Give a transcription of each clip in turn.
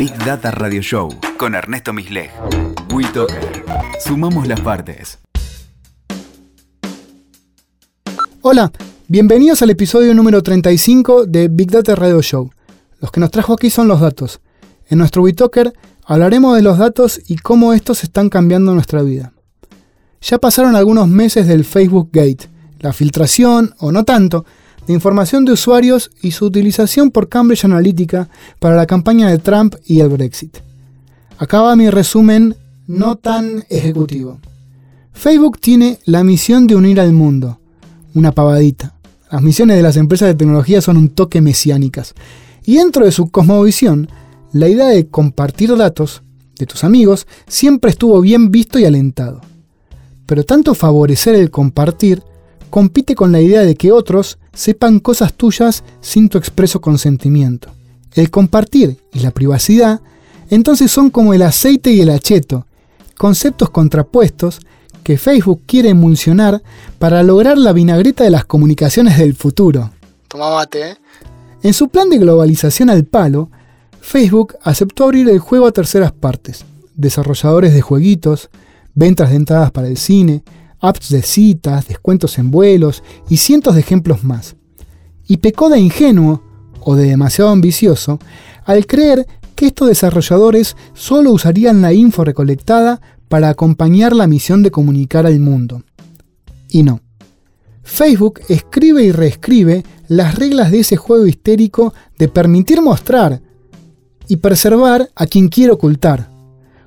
Big Data Radio Show con Ernesto Misleg. WeToker. Sumamos las partes. Hola, bienvenidos al episodio número 35 de Big Data Radio Show. Los que nos trajo aquí son los datos. En nuestro WeToker hablaremos de los datos y cómo estos están cambiando nuestra vida. Ya pasaron algunos meses del Facebook Gate, la filtración, o no tanto, información de usuarios y su utilización por Cambridge Analytica para la campaña de Trump y el Brexit. Acaba mi resumen no tan ejecutivo. Facebook tiene la misión de unir al mundo. Una pavadita. Las misiones de las empresas de tecnología son un toque mesiánicas. Y dentro de su cosmovisión, la idea de compartir datos de tus amigos siempre estuvo bien visto y alentado. Pero tanto favorecer el compartir compite con la idea de que otros sepan cosas tuyas sin tu expreso consentimiento. El compartir y la privacidad entonces son como el aceite y el acheto, conceptos contrapuestos que Facebook quiere emulsionar para lograr la vinagreta de las comunicaciones del futuro. Toma mate, ¿eh? En su plan de globalización al palo, Facebook aceptó abrir el juego a terceras partes, desarrolladores de jueguitos, ventas de entradas para el cine, apps de citas, descuentos en vuelos y cientos de ejemplos más. Y pecó de ingenuo, o de demasiado ambicioso, al creer que estos desarrolladores solo usarían la info recolectada para acompañar la misión de comunicar al mundo. Y no. Facebook escribe y reescribe las reglas de ese juego histérico de permitir mostrar y preservar a quien quiere ocultar,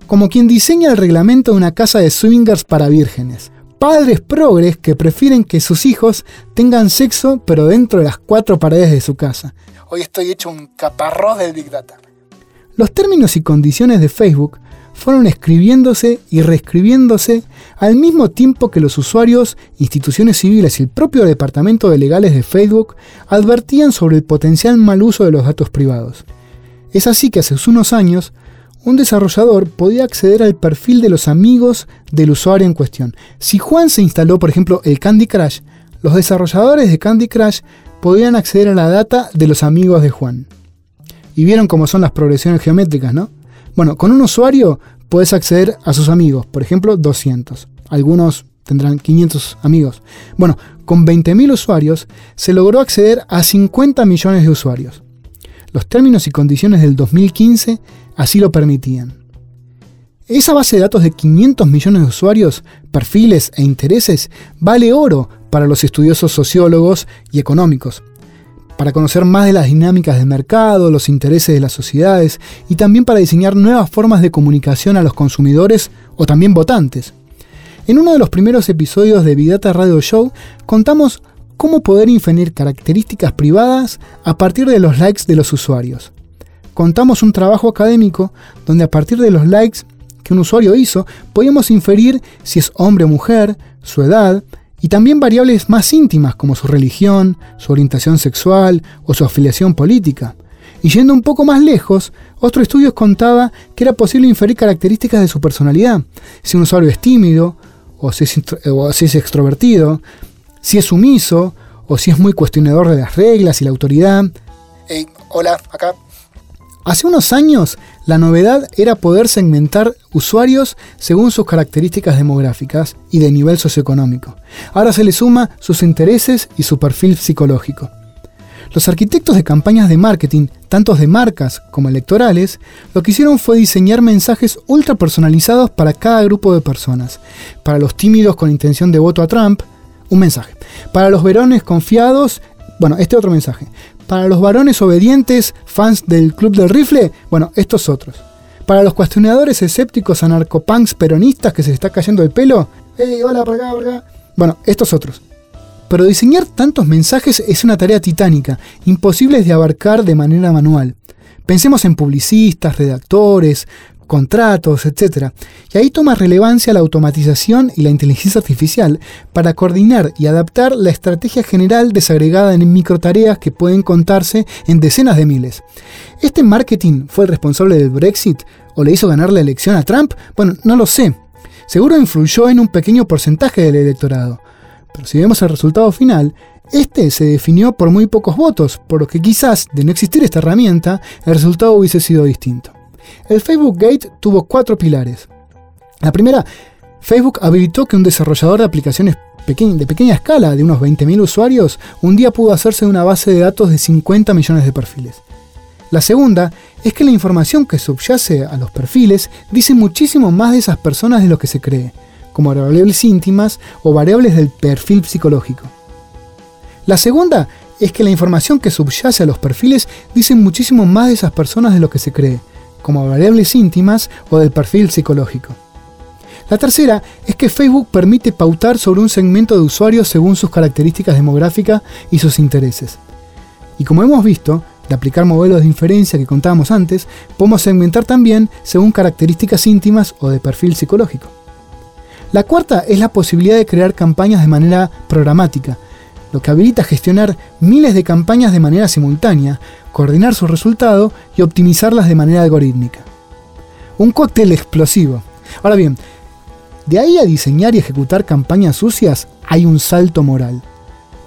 como quien diseña el reglamento de una casa de swingers para vírgenes, padres progres que prefieren que sus hijos tengan sexo pero dentro de las cuatro paredes de su casa. Hoy estoy hecho un caparrós del Big Data. Los términos y condiciones de Facebook fueron escribiéndose y reescribiéndose al mismo tiempo que los usuarios, instituciones civiles y el propio departamento de legales de Facebook advertían sobre el potencial mal uso de los datos privados. Es así que hace unos años un desarrollador podía acceder al perfil de los amigos del usuario en cuestión. Si Juan se instaló, por ejemplo, el Candy Crush, los desarrolladores de Candy Crush podían acceder a la data de los amigos de Juan. Y vieron cómo son las progresiones geométricas, ¿no? Bueno, con un usuario puedes acceder a sus amigos, por ejemplo, 200. Algunos tendrán 500 amigos. Bueno, con 20.000 usuarios se logró acceder a 50 millones de usuarios. Los términos y condiciones del 2015 así lo permitían. Esa base de datos de 500 millones de usuarios, perfiles e intereses vale oro para los estudiosos sociólogos y económicos, para conocer más de las dinámicas del mercado, los intereses de las sociedades y también para diseñar nuevas formas de comunicación a los consumidores o también votantes. En uno de los primeros episodios de Vidata Radio Show contamos cómo poder inferir características privadas a partir de los likes de los usuarios contamos un trabajo académico donde a partir de los likes que un usuario hizo, podíamos inferir si es hombre o mujer, su edad, y también variables más íntimas como su religión, su orientación sexual o su afiliación política. Y yendo un poco más lejos, otro estudio contaba que era posible inferir características de su personalidad, si un usuario es tímido, o si es, extrovertido, si es sumiso, o si es muy cuestionador de las reglas y la autoridad. Hola, acá Hace unos años, la novedad era poder segmentar usuarios según sus características demográficas y de nivel socioeconómico. Ahora se le suma sus intereses y su perfil psicológico. Los arquitectos de campañas de marketing, tanto de marcas como electorales, lo que hicieron fue diseñar mensajes ultra personalizados para cada grupo de personas. Para los tímidos con intención de voto a Trump, un mensaje. Para los verones confiados, bueno, este otro mensaje. Para los varones obedientes, fans del Club del Rifle, bueno, estos otros. Para los cuestionadores escépticos anarcopunks peronistas que se les está cayendo el pelo, hey, hola, por acá, por acá. Bueno, estos otros. Pero diseñar tantos mensajes es una tarea titánica, imposible de abarcar de manera manual. Pensemos en publicistas, redactores, contratos, etc. Y ahí toma relevancia la automatización y la inteligencia artificial para coordinar y adaptar la estrategia general desagregada en microtareas que pueden contarse en decenas de miles. ¿Este marketing fue el responsable del Brexit o le hizo ganar la elección a Trump? Bueno, no lo sé. Seguro influyó en un pequeño porcentaje del electorado. Pero si vemos el resultado final, este se definió por muy pocos votos, por lo que quizás, de no existir esta herramienta, el resultado hubiese sido distinto. El Facebook Gate tuvo cuatro pilares. La primera, Facebook habilitó que un desarrollador de aplicaciones de pequeña escala, de unos 20.000 usuarios, un día pudo hacerse una base de datos de 50 millones de perfiles. La segunda es que la información que subyace a los perfiles dice muchísimo más de esas personas de lo que se cree, como variables íntimas o variables del perfil psicológico. La segunda es que la información que subyace a los perfiles dice muchísimo más de esas personas de lo que se cree, como variables íntimas o del perfil psicológico. La tercera es que Facebook permite pautar sobre un segmento de usuarios según sus características demográficas y sus intereses. Y como hemos visto, de aplicar modelos de inferencia que contábamos antes, podemos segmentar también según características íntimas o de perfil psicológico. La cuarta es la posibilidad de crear campañas de manera programática, lo que habilita gestionar miles de campañas de manera simultánea, coordinar su resultado y optimizarlas de manera algorítmica. Un cóctel explosivo. Ahora bien, de ahí a diseñar y ejecutar campañas sucias hay un salto moral.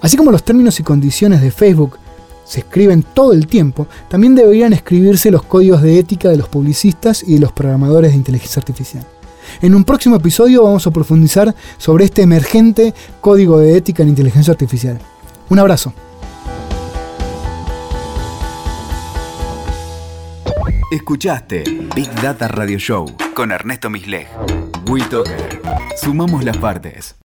Así como los términos y condiciones de Facebook se escriben todo el tiempo, también deberían escribirse los códigos de ética de los publicistas y de los programadores de inteligencia artificial. En un próximo episodio vamos a profundizar sobre este emergente código de ética en inteligencia artificial. Un abrazo. Escuchaste Big Data Radio Show con Ernesto Misleg. WeToker. Sumamos las partes.